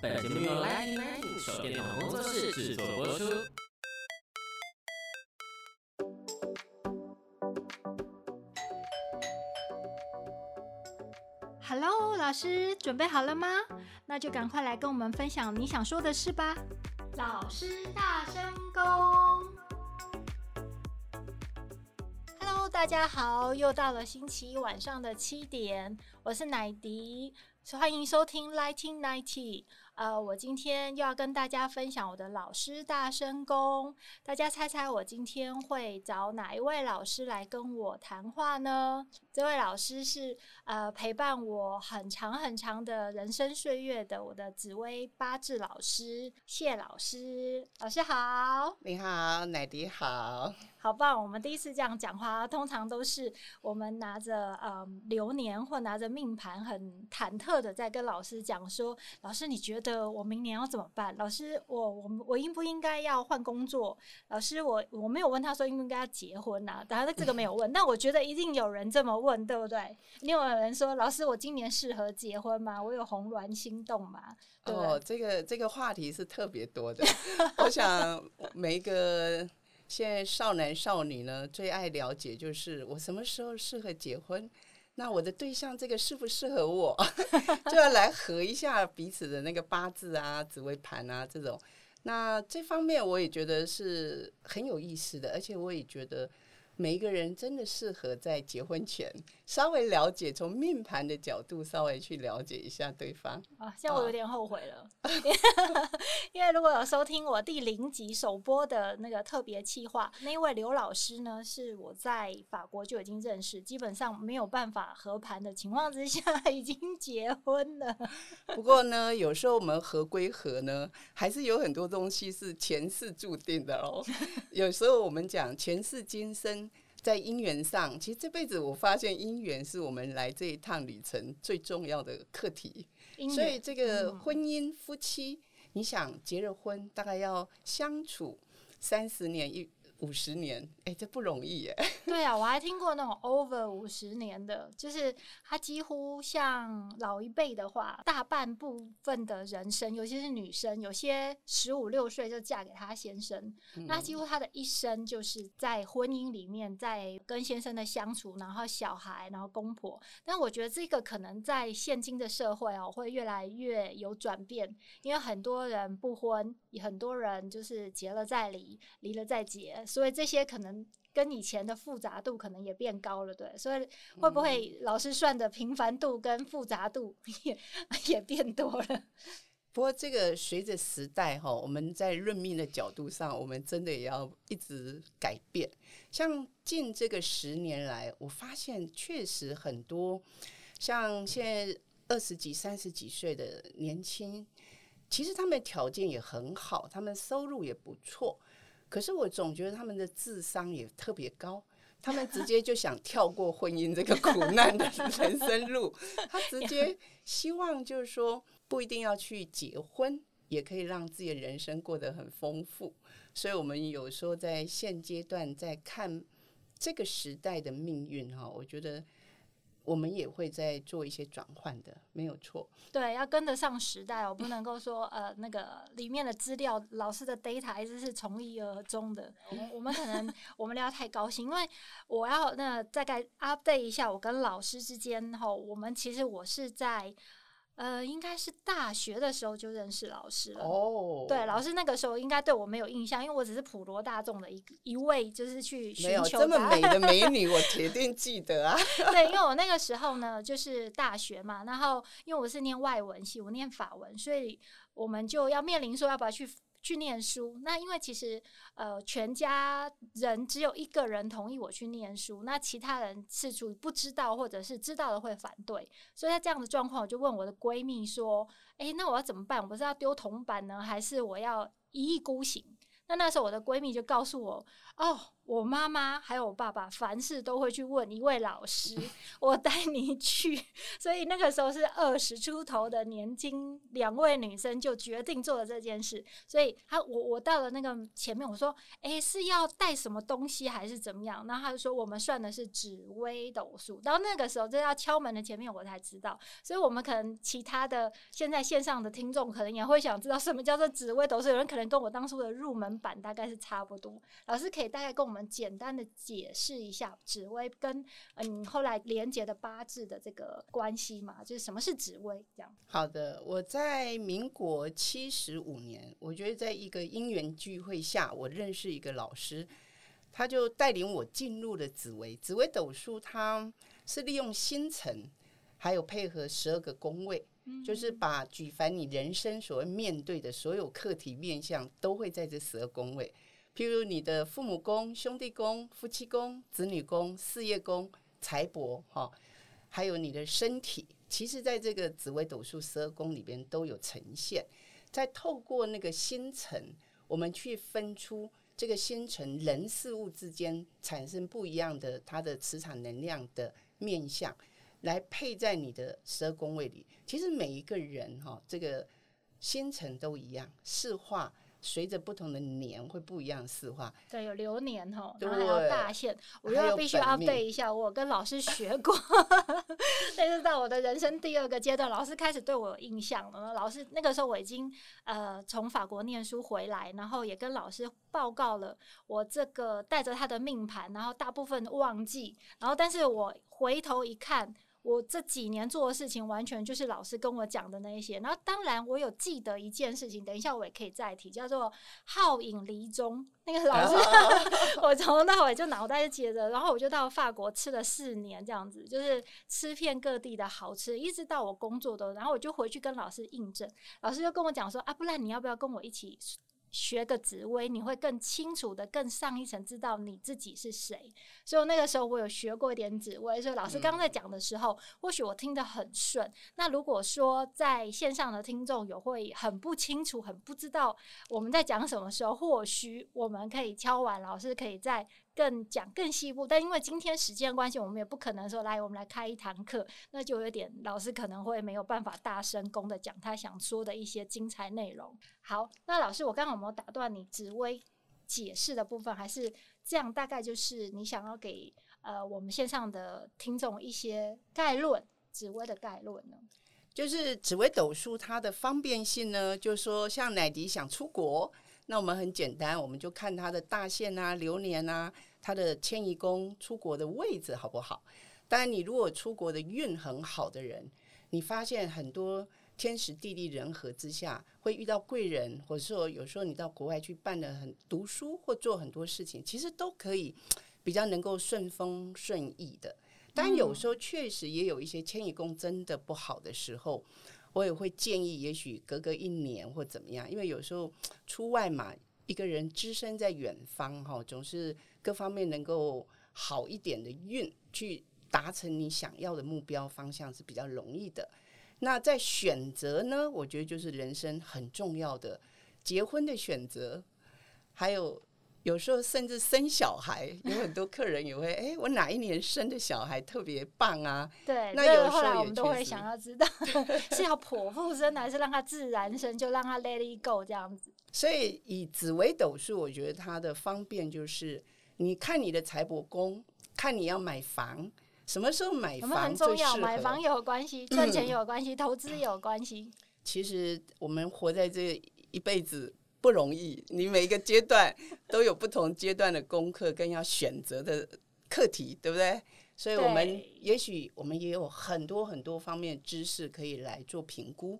本节目由 Lightning Lightning 手电筒工作室制作播出。Hello，老师，准备好了吗？那就赶快来跟我们分享你想说的事吧。老师大声公。Hello，大家好，又到了星期一晚上的七点，我是奶迪，欢迎收听 Lighting Ninety。呃，我今天又要跟大家分享我的老师大声公。大家猜猜我今天会找哪一位老师来跟我谈话呢？这位老师是呃陪伴我很长很长的人生岁月的我的紫薇八字老师谢老师。老师好，你好，奶迪好，好棒！我们第一次这样讲话，通常都是我们拿着呃流年或拿着命盘，很忐忑的在跟老师讲说，老师你觉得？的我明年要怎么办？老师，我我我应不应该要换工作？老师，我我没有问他说应不应该要结婚呐、啊？当然这个没有问，但我觉得一定有人这么问，对不对？你有人说，老师，我今年适合结婚吗？我有红鸾心动吗？哦，这个这个话题是特别多的。我想 每一个现在少男少女呢，最爱了解就是我什么时候适合结婚。那我的对象这个适不适合我，就要来合一下彼此的那个八字啊、紫微盘啊这种。那这方面我也觉得是很有意思的，而且我也觉得。每一个人真的适合在结婚前稍微了解，从命盘的角度稍微去了解一下对方。啊，现在我有点后悔了，因为如果有收听我第零集首播的那个特别企划，那位刘老师呢，是我在法国就已经认识，基本上没有办法合盘的情况之下 已经结婚了。不过呢，有时候我们合归合呢，还是有很多东西是前世注定的哦。有时候我们讲前世今生。在姻缘上，其实这辈子我发现姻缘是我们来这一趟旅程最重要的课题。所以这个婚姻夫妻，你想结了婚，大概要相处三十年一。五十年，哎，这不容易耶。对啊，我还听过那种 over 五十年的，就是他几乎像老一辈的话，大半部分的人生，尤其是女生，有些十五六岁就嫁给他先生，嗯、那几乎他的一生就是在婚姻里面，在跟先生的相处，然后小孩，然后公婆。但我觉得这个可能在现今的社会哦，会越来越有转变，因为很多人不婚，也很多人就是结了再离，离了再结。所以这些可能跟以前的复杂度可能也变高了，对。所以会不会老师算的频繁度跟复杂度也也变多了？不过这个随着时代哈，我们在任命的角度上，我们真的也要一直改变。像近这个十年来，我发现确实很多像现在二十几、三十几岁的年轻，其实他们条件也很好，他们收入也不错。可是我总觉得他们的智商也特别高，他们直接就想跳过婚姻这个苦难的人生路，他直接希望就是说不一定要去结婚，也可以让自己的人生过得很丰富。所以，我们有时候在现阶段在看这个时代的命运哈，我觉得。我们也会在做一些转换的，没有错。对，要跟得上时代，我不能够说呃，那个里面的资料，老师的 data 还是是从一而终的。我们我们可能我们聊太高兴，因为我要那再概 update 一下我跟老师之间哈，我们其实我是在。呃，应该是大学的时候就认识老师了。哦，对，老师那个时候应该对我没有印象，因为我只是普罗大众的一一位，就是去寻求。美的美女，我铁定记得啊。对，因为我那个时候呢，就是大学嘛，然后因为我是念外文系，我念法文，所以我们就要面临说要不要去。去念书，那因为其实呃，全家人只有一个人同意我去念书，那其他人是处于不知道或者是知道了会反对，所以在这样的状况，我就问我的闺蜜说：“诶，那我要怎么办？我不是要丢铜板呢，还是我要一意孤行？”那那时候我的闺蜜就告诉我：“哦，我妈妈还有我爸爸，凡事都会去问一位老师，我带你去。所以那个时候是二十出头的年轻两位女生就决定做了这件事。所以他我我到了那个前面，我说：“诶，是要带什么东西还是怎么样？”然后他就说：“我们算的是紫微斗数。”到那个时候就要敲门的前面，我才知道。所以我们可能其他的现在线上的听众可能也会想知道什么叫做紫微斗数。有人可能跟我当初的入门版大概是差不多。老师可以大概跟我们。我们简单的解释一下紫薇跟嗯后来连接的八字的这个关系嘛，就是什么是紫薇这样。好的，我在民国七十五年，我觉得在一个因缘聚会下，我认识一个老师，他就带领我进入了紫薇。紫薇斗数，它是利用星辰，还有配合十二个宫位，嗯、就是把举凡你人生所面对的所有课题面向，都会在这十二宫位。譬如你的父母宫、兄弟宫、夫妻宫、子女宫、事业宫、财帛，哈，还有你的身体，其实在这个紫微斗数十二宫里边都有呈现。再透过那个星辰，我们去分出这个星辰人事物之间产生不一样的它的磁场能量的面相，来配在你的十二宫位里。其实每一个人哈，这个星辰都一样，四化。随着不同的年会不一样四化，对，有流年哈，然后还有大限，我又要必须 update 一下，我跟老师学过，但 是到我的人生第二个阶段，老师开始对我有印象了。老师那个时候我已经呃从法国念书回来，然后也跟老师报告了我这个带着他的命盘，然后大部分忘记，然后但是我回头一看。我这几年做的事情，完全就是老师跟我讲的那一些。然后，当然我有记得一件事情，等一下我也可以再提，叫做好饮离中。那个老师，我从头到尾就脑袋就接着。然后我就到法国吃了四年，这样子，就是吃遍各地的好吃，一直到我工作的。然后我就回去跟老师印证，老师就跟我讲说：“啊，不然你要不要跟我一起？”学个紫薇，你会更清楚的更上一层知道你自己是谁。所以那个时候我有学过一点紫薇，所以老师刚刚在讲的时候，或许我听得很顺。那如果说在线上的听众有会很不清楚、很不知道我们在讲什么时候，或许我们可以敲完，老师可以在。更讲更细部，但因为今天时间关系，我们也不可能说来，我们来开一堂课，那就有点老师可能会没有办法大声公的讲他想说的一些精彩内容。好，那老师，我刚刚有没有打断你紫薇解释的部分？还是这样？大概就是你想要给呃我们线上的听众一些概论，紫薇的概论呢？就是紫薇斗数它的方便性呢，就是说像奶迪想出国。那我们很简单，我们就看他的大限啊、流年啊，他的迁移宫出国的位置好不好？当然，你如果出国的运很好的人，你发现很多天时地利人和之下，会遇到贵人，或者说有时候你到国外去办了很读书或做很多事情，其实都可以比较能够顺风顺意的。但有时候确实也有一些迁移宫真的不好的时候。我也会建议，也许隔个一年或怎么样，因为有时候出外嘛，一个人只身在远方哈，总是各方面能够好一点的运，去达成你想要的目标方向是比较容易的。那在选择呢，我觉得就是人生很重要的结婚的选择，还有。有时候甚至生小孩，有很多客人也会哎，我哪一年生的小孩特别棒啊？对，那有时候我们都会想要知道，是要剖腹生还是让他自然生，就让他 let it go 这样子。所以以紫微斗数，我觉得它的方便就是，你看你的财帛宫，看你要买房，什么时候买房？很重要，买房有关系，赚钱有关系，投资有关系。其实我们活在这一辈子。不容易，你每一个阶段都有不同阶段的功课跟要选择的课题，对不对？所以，我们也许我们也有很多很多方面知识可以来做评估，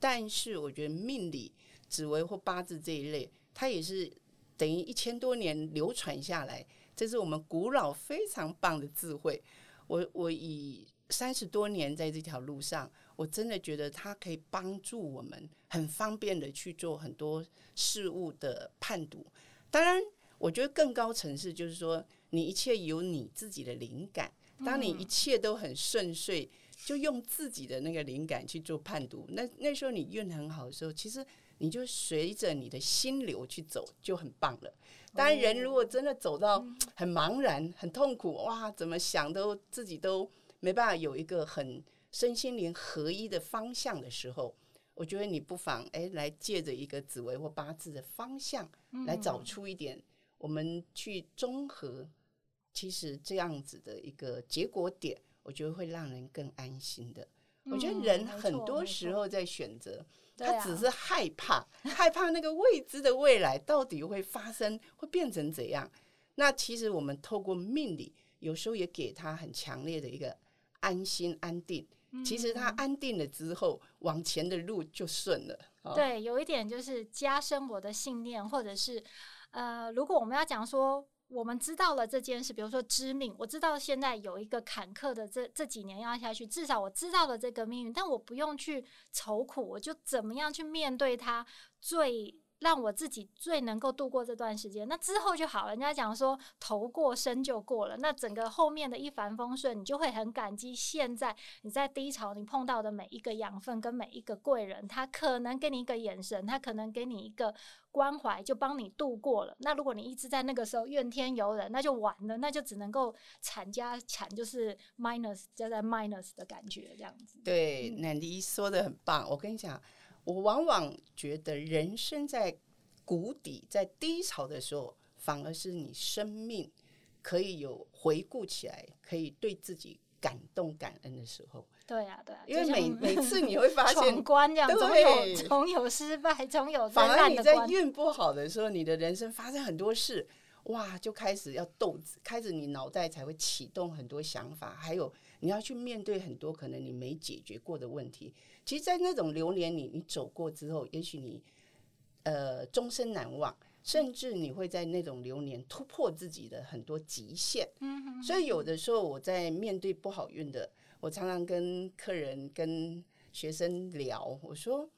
但是我觉得命理、紫微或八字这一类，它也是等于一千多年流传下来，这是我们古老非常棒的智慧。我我以三十多年在这条路上。我真的觉得它可以帮助我们很方便的去做很多事物的判读。当然，我觉得更高层次就是说，你一切有你自己的灵感。当你一切都很顺遂，就用自己的那个灵感去做判读。那那时候你运很好的时候，其实你就随着你的心流去走，就很棒了。当然，人如果真的走到很茫然、很痛苦，哇，怎么想都自己都没办法有一个很身心灵合一的方向的时候，我觉得你不妨哎，来借着一个紫微或八字的方向，来找出一点，我们去综合，其实这样子的一个结果点，我觉得会让人更安心的。我觉得人很多时候在选择。他只是害怕，啊、害怕那个未知的未来到底会发生，会变成怎样？那其实我们透过命理，有时候也给他很强烈的一个安心安定。其实他安定了之后，往前的路就顺了。对，有一点就是加深我的信念，或者是呃，如果我们要讲说。我们知道了这件事，比如说知命，我知道现在有一个坎坷的这这几年要下去，至少我知道了这个命运，但我不用去愁苦，我就怎么样去面对它最。让我自己最能够度过这段时间，那之后就好了。人家讲说头过身就过了，那整个后面的一帆风顺，你就会很感激现在你在低潮你碰到的每一个养分跟每一个贵人，他可能给你一个眼神，他可能给你一个关怀，就帮你度过了。那如果你一直在那个时候怨天尤人，那就完了，那就只能够惨加惨，就是 minus 加在 minus 的感觉这样子。对，那你说的很棒，我跟你讲。我往往觉得，人生在谷底、在低潮的时候，反而是你生命可以有回顾起来，可以对自己感动、感恩的时候。对啊，对啊，因为每每次你会发现，闯关这样，总有总有失败，总有反而你在运不好的时候，你的人生发生很多事，哇，就开始要斗志，开始你脑袋才会启动很多想法，还有你要去面对很多可能你没解决过的问题。其实，在那种流年里，你走过之后，也许你呃终身难忘，甚至你会在那种流年突破自己的很多极限。所以有的时候我在面对不好运的，我常常跟客人、跟学生聊，我说，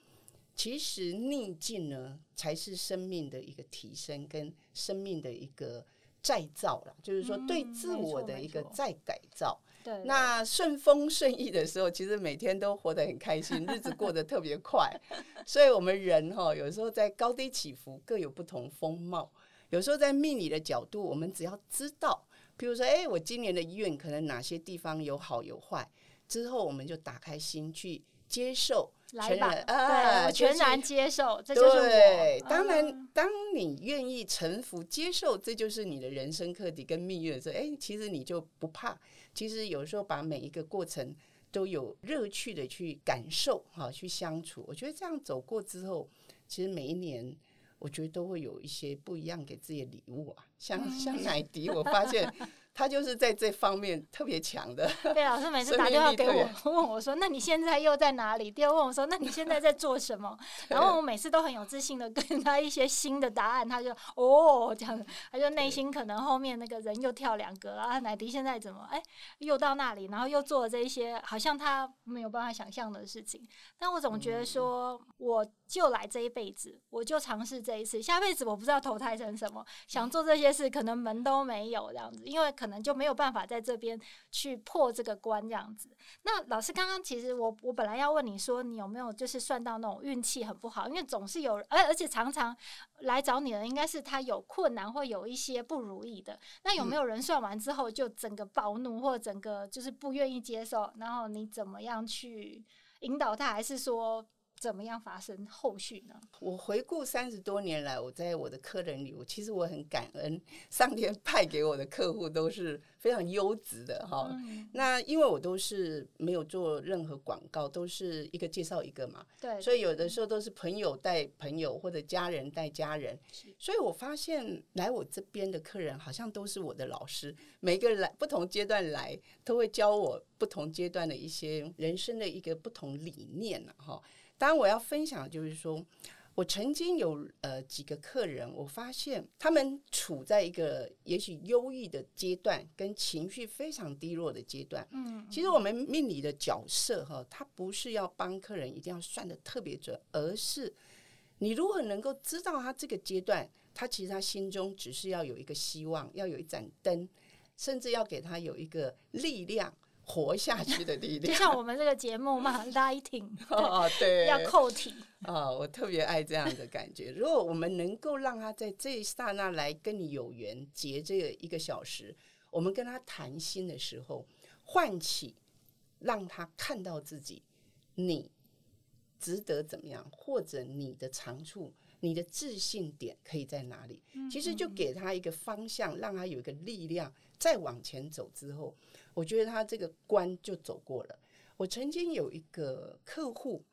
其实逆境呢，才是生命的一个提升，跟生命的一个再造了，就是说对自我的一个再改造。对，那顺风顺意的时候，其实每天都活得很开心，日子过得特别快。所以，我们人哈，有时候在高低起伏各有不同风貌。有时候在命理的角度，我们只要知道，比如说，哎，我今年的医院可能哪些地方有好有坏，之后我们就打开心去接受。全然啊，对，我全然接受，这就是我。对，当然，当你愿意臣服、接受，这就是你的人生课题跟命运的时候，哎，其实你就不怕。其实有时候把每一个过程都有乐趣的去感受，哈，去相处。我觉得这样走过之后，其实每一年，我觉得都会有一些不一样给自己的礼物啊。像像乃迪，我发现。他就是在这方面特别强的。对，老师每次打电话给我，问我说：“那你现在又在哪里？”第二问我说：“那你现在在做什么？” 然后我每次都很有自信的跟他一些新的答案，他就哦这样子，他就内心可能后面那个人又跳两格啊，奶迪现在怎么哎又到那里，然后又做了这一些好像他没有办法想象的事情。但我总觉得说，我就来这一辈子，我就尝试这一次，下辈子我不知道投胎成什么，想做这些事可能门都没有这样子，因为。可能就没有办法在这边去破这个关这样子。那老师刚刚其实我我本来要问你说，你有没有就是算到那种运气很不好，因为总是有，而而且常常来找你的应该是他有困难或有一些不如意的。那有没有人算完之后就整个暴怒或整个就是不愿意接受？然后你怎么样去引导他？还是说？怎么样发生后续呢？我回顾三十多年来，我在我的客人里，我其实我很感恩，上天派给我的客户都是非常优质的哈。嗯、那因为我都是没有做任何广告，都是一个介绍一个嘛。对。所以有的时候都是朋友带朋友，或者家人带家人。所以我发现来我这边的客人好像都是我的老师，每个人来不同阶段来，都会教我不同阶段的一些人生的一个不同理念哈。当然，我要分享的就是说，我曾经有呃几个客人，我发现他们处在一个也许忧郁的阶段，跟情绪非常低落的阶段。嗯，其实我们命理的角色哈，他不是要帮客人一定要算得特别准，而是你如何能够知道他这个阶段，他其实他心中只是要有一个希望，要有一盏灯，甚至要给他有一个力量。活下去的力量。就像我们这个节目嘛，拉挺 哦，对，要扣题啊、哦，我特别爱这样的感觉。如果我们能够让他在这一刹那来跟你有缘结这个一个小时，我们跟他谈心的时候，唤起让他看到自己，你值得怎么样，或者你的长处。你的自信点可以在哪里？其实就给他一个方向，让他有一个力量，再往前走之后，我觉得他这个关就走过了。我曾经有一个客户，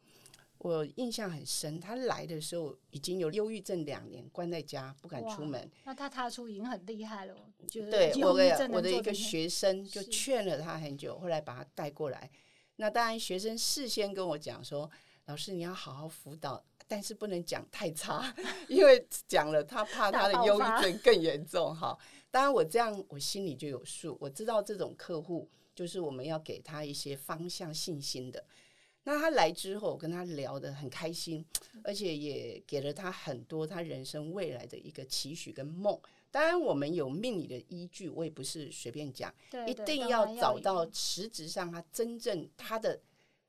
我印象很深，他来的时候已经有忧郁症两年，关在家不敢出门。那他踏出已经很厉害了。对，我的我的一个学生就劝了他很久，后来把他带过来。那当然，学生事先跟我讲说：“老师，你要好好辅导。”但是不能讲太差，因为讲了他怕他的忧郁症更严重哈。当然我这样我心里就有数，我知道这种客户就是我们要给他一些方向信心的。那他来之后，我跟他聊得很开心，而且也给了他很多他人生未来的一个期许跟梦。当然我们有命理的依据，我也不是随便讲，一定要找到实质上他真正他的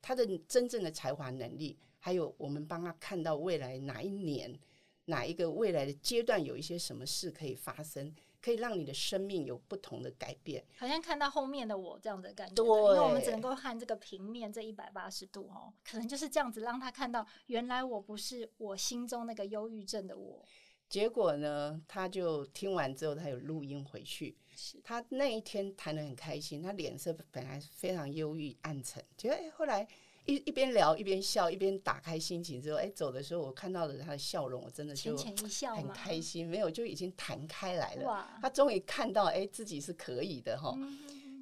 他的真正的才华能力。还有，我们帮他看到未来哪一年、哪一个未来的阶段有一些什么事可以发生，可以让你的生命有不同的改变。好像看到后面的我这样的感觉，对，因为我们只能够看这个平面这一百八十度哦，可能就是这样子让他看到，原来我不是我心中那个忧郁症的我。结果呢，他就听完之后，他有录音回去，他那一天谈的很开心，他脸色本来非常忧郁暗沉，结果哎后来。一一边聊一边笑，一边打开心情之后，哎，走的时候我看到了他的笑容，我真的就很开心。没有，就已经弹开来了。他终于看到，哎，自己是可以的哈。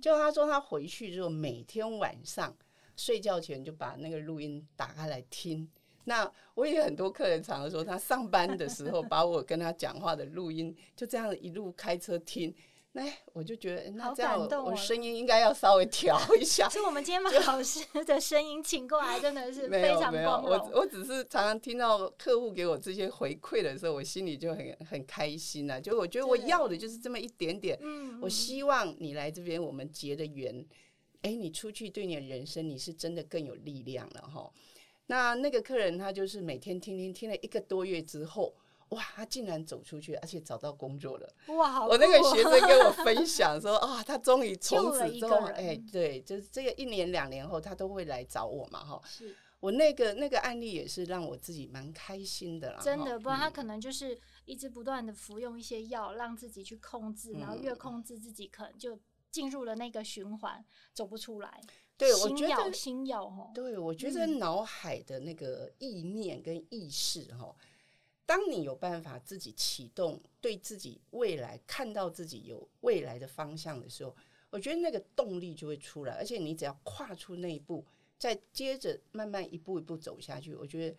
就他说他回去之后，每天晚上睡觉前就把那个录音打开来听。那我也很多客人常常说，他上班的时候把我跟他讲话的录音就这样一路开车听。那我就觉得，那这样我声音应该要稍微调一下。所以我们今天把老师的声音请过来，真的是 非常光荣。没有没有，我我只是常常听到客户给我这些回馈的时候，我心里就很很开心呐。就我觉得我要的就是这么一点点。嗯我希望你来这边，我们结的缘，哎，你出去对你的人生，你是真的更有力量了哈。那那个客人他就是每天听听听了一个多月之后。哇，他竟然走出去，而且找到工作了！哇！我那个学生跟我 分享说啊，他终于从此之后，哎，对，就是这个一年两年后，他都会来找我嘛，哈。是我那个那个案例也是让我自己蛮开心的啦。真的，不然他可能就是一直不断的服用一些药，让自己去控制，然后越控制自己，可能就进入了那个循环，走不出来。对，我觉得新药哈。对，我觉得脑海的那个意念跟意识哈。当你有办法自己启动，对自己未来看到自己有未来的方向的时候，我觉得那个动力就会出来。而且你只要跨出那一步，再接着慢慢一步一步走下去，我觉得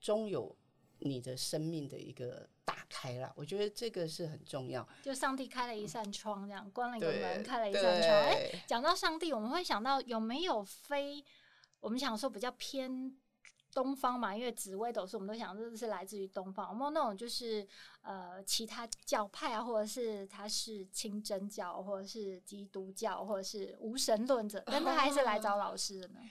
终有你的生命的一个打开了。我觉得这个是很重要。就上帝开了一扇窗，这样关了一个门，开了一扇窗。哎，讲到上帝，我们会想到有没有非我们想说比较偏。东方嘛，因为紫微斗数，我们都想这是来自于东方。有没有那种就是呃其他教派啊，或者是他是清真教，或者是基督教，或者是无神论者，但他还是来找老师的呢？啊、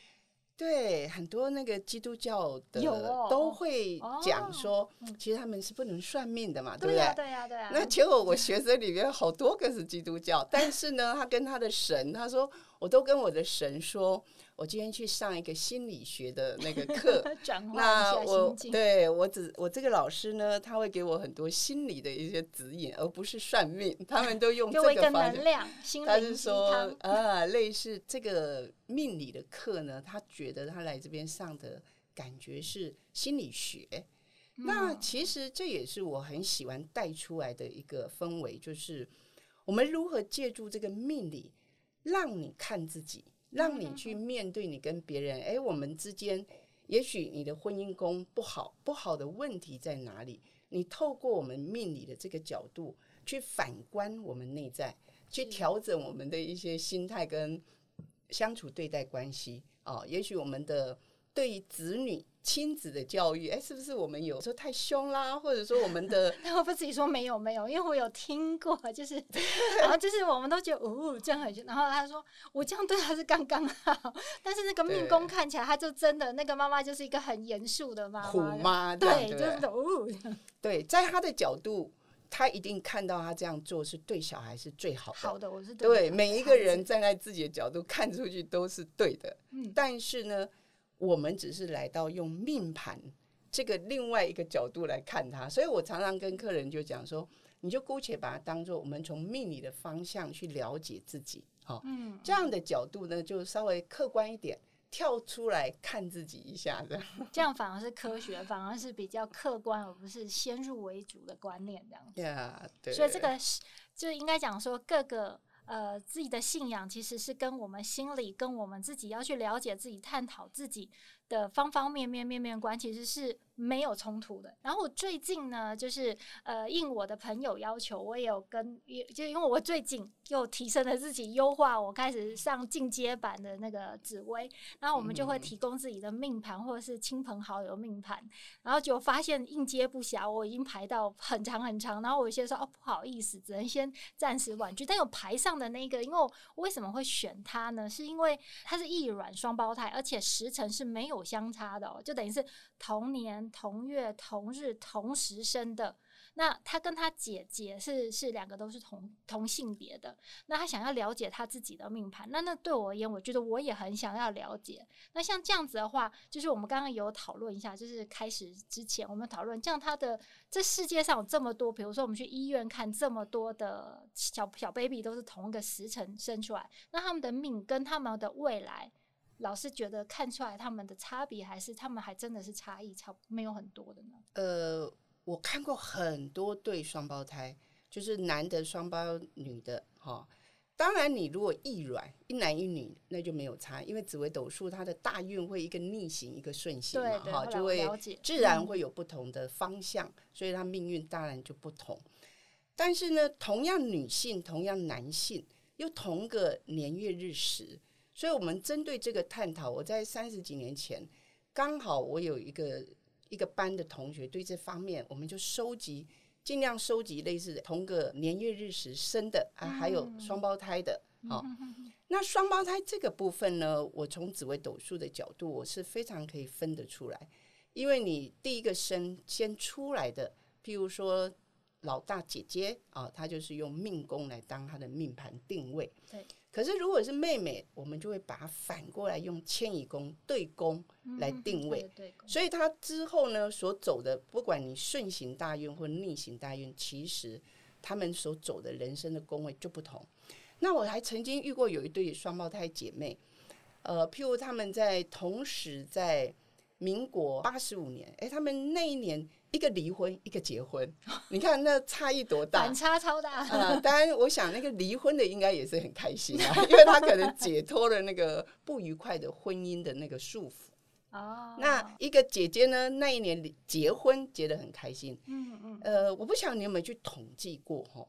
对，很多那个基督教的都会讲说，哦、其实他们是不能算命的嘛，对不对？对呀、啊，对呀、啊，对呀、啊。那结果我学生里面好多个是基督教，但是呢，他跟他的神，他说，我都跟我的神说。我今天去上一个心理学的那个课，那我对我只我这个老师呢，他会给我很多心理的一些指引，而不是算命。他们都用这个方式，他是说啊，类似这个命理的课呢，他觉得他来这边上的感觉是心理学。嗯、那其实这也是我很喜欢带出来的一个氛围，就是我们如何借助这个命理，让你看自己。让你去面对你跟别人，哎，我们之间也许你的婚姻宫不好，不好的问题在哪里？你透过我们命理的这个角度去反观我们内在，去调整我们的一些心态跟相处对待关系。哦，也许我们的对子女亲子的教育，哎，是不是我们有时候太凶啦，或者说我们的？那我不自己说没有没有，因为我有听过，就是 然后就是我们都觉得哦这样很凶，然后他说我这样对他是刚刚好，但是那个命宫看起来他就真的那个妈妈就是一个很严肃的妈妈，虎妈，对，对就是哦，对，在他的角度。他一定看到他这样做是对小孩是最好的。好的，我是对，对每一个人站在自己的角度看出去都是对的。嗯，但是呢，我们只是来到用命盘这个另外一个角度来看它，所以我常常跟客人就讲说，你就姑且把它当做我们从命理的方向去了解自己，好，嗯，这样的角度呢就稍微客观一点。跳出来看自己一下子，这样反而是科学，反而是比较客观，而不是先入为主的观念这样子。Yeah, 对。所以这个是就应该讲说各个。呃，自己的信仰其实是跟我们心里、跟我们自己要去了解自己、探讨自己的方方面面、面面观，其实是没有冲突的。然后我最近呢，就是呃，应我的朋友要求，我也有跟，就因为我最近又提升了自己，优化我开始上进阶版的那个紫薇，然后我们就会提供自己的命盘或者是亲朋好友命盘，然后就发现应接不暇，我已经排到很长很长，然后我有些说哦不好意思，只能先暂时婉拒，但有排上。的那个，因为我为什么会选他呢？是因为他是异卵双胞胎，而且时辰是没有有相差的哦，就等于是同年同月同日同时生的。那他跟他姐姐是是两个都是同同性别的，那他想要了解他自己的命盘，那那对我而言，我觉得我也很想要了解。那像这样子的话，就是我们刚刚有讨论一下，就是开始之前我们讨论，这样他的这世界上有这么多，比如说我们去医院看这么多的小小 baby 都是同一个时辰生出来，那他们的命跟他们的未来，老师觉得看出来他们的差别，还是他们还真的是差异差没有很多的呢？呃。我看过很多对双胞胎，就是男的双胞，女的哈。当然，你如果异卵，一男一女，那就没有差，因为紫微斗数它的大运会一个逆行，一个顺行嘛，哈，就会自然会有不同的方向，嗯、所以它命运当然就不同。但是呢，同样女性，同样男性，又同个年月日时，所以我们针对这个探讨，我在三十几年前，刚好我有一个。一个班的同学对这方面，我们就收集，尽量收集类似的同个年月日时生的啊，还有双胞胎的。好，那双胞胎这个部分呢，我从紫微斗数的角度，我是非常可以分得出来，因为你第一个生先出来的，譬如说老大姐姐啊，她就是用命宫来当她的命盘定位。对。可是，如果是妹妹，我们就会把它反过来用迁移宫对宫来定位。所以，她之后呢，所走的，不管你顺行大运或逆行大运，其实他们所走的人生的宫位就不同。那我还曾经遇过有一对双胞胎姐妹，呃，譬如他们在同时在民国八十五年，哎，他们那一年。一个离婚，一个结婚，你看那差异多大？反差超大。啊、呃，当然，我想那个离婚的应该也是很开心啊，因为他可能解脱了那个不愉快的婚姻的那个束缚。哦。那一个姐姐呢，那一年结婚结得很开心。嗯嗯。呃，我不晓得你有没有去统计过哈？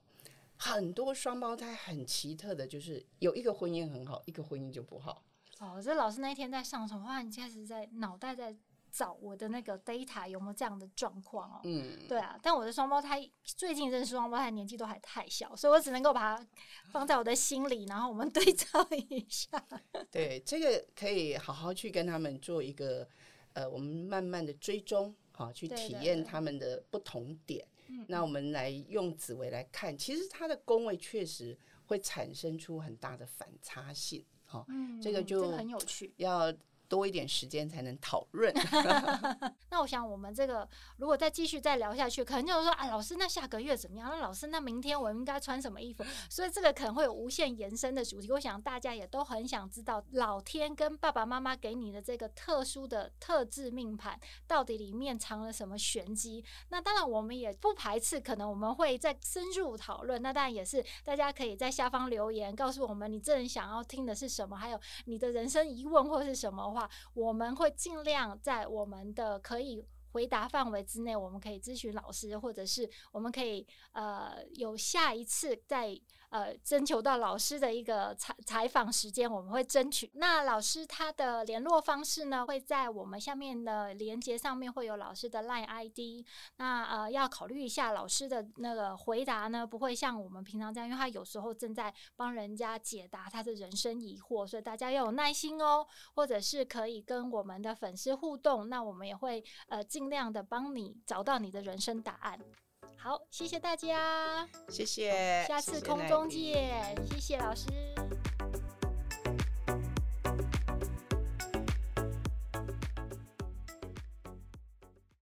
很多双胞胎很奇特的，就是有一个婚姻很好，一个婚姻就不好。哦，这老师那一天在上什么话？你开始在脑袋在。找我的那个 data 有没有这样的状况哦？嗯，对啊，但我的双胞胎最近认识双胞胎年纪都还太小，所以我只能够把它放在我的心里，然后我们对照一下。对，这个可以好好去跟他们做一个呃，我们慢慢的追踪，好去体验他们的不同点。那我们来用紫薇来看，其实它的宫位确实会产生出很大的反差性。好，嗯，这个就很有趣，要。多一点时间才能讨论。那我想，我们这个如果再继续再聊下去，可能就是说，啊，老师，那下个月怎么样？那老师，那明天我应该穿什么衣服？所以这个可能会有无限延伸的主题。我想大家也都很想知道，老天跟爸爸妈妈给你的这个特殊的特质命盘，到底里面藏了什么玄机？那当然，我们也不排斥，可能我们会再深入讨论。那当然也是大家可以在下方留言，告诉我们你真人想要听的是什么，还有你的人生疑问或是什么话。我们会尽量在我们的可以回答范围之内，我们可以咨询老师，或者是我们可以呃有下一次再呃征求到老师的一个采采访时间，我们会争取。那老师他的联络方式呢，会在我们下面的连接上面会有老师的 LINE ID。那呃要考虑一下老师的那个回答呢，不会像我们平常这样，因为他有时候正在帮人家解答他的人生疑惑，所以大家要有耐心哦，或者是可以跟我们的粉丝互动，那我们也会呃尽量的帮你找到你的人生答案。好，谢谢大家，谢谢，下次空中见，谢谢，谢谢老师。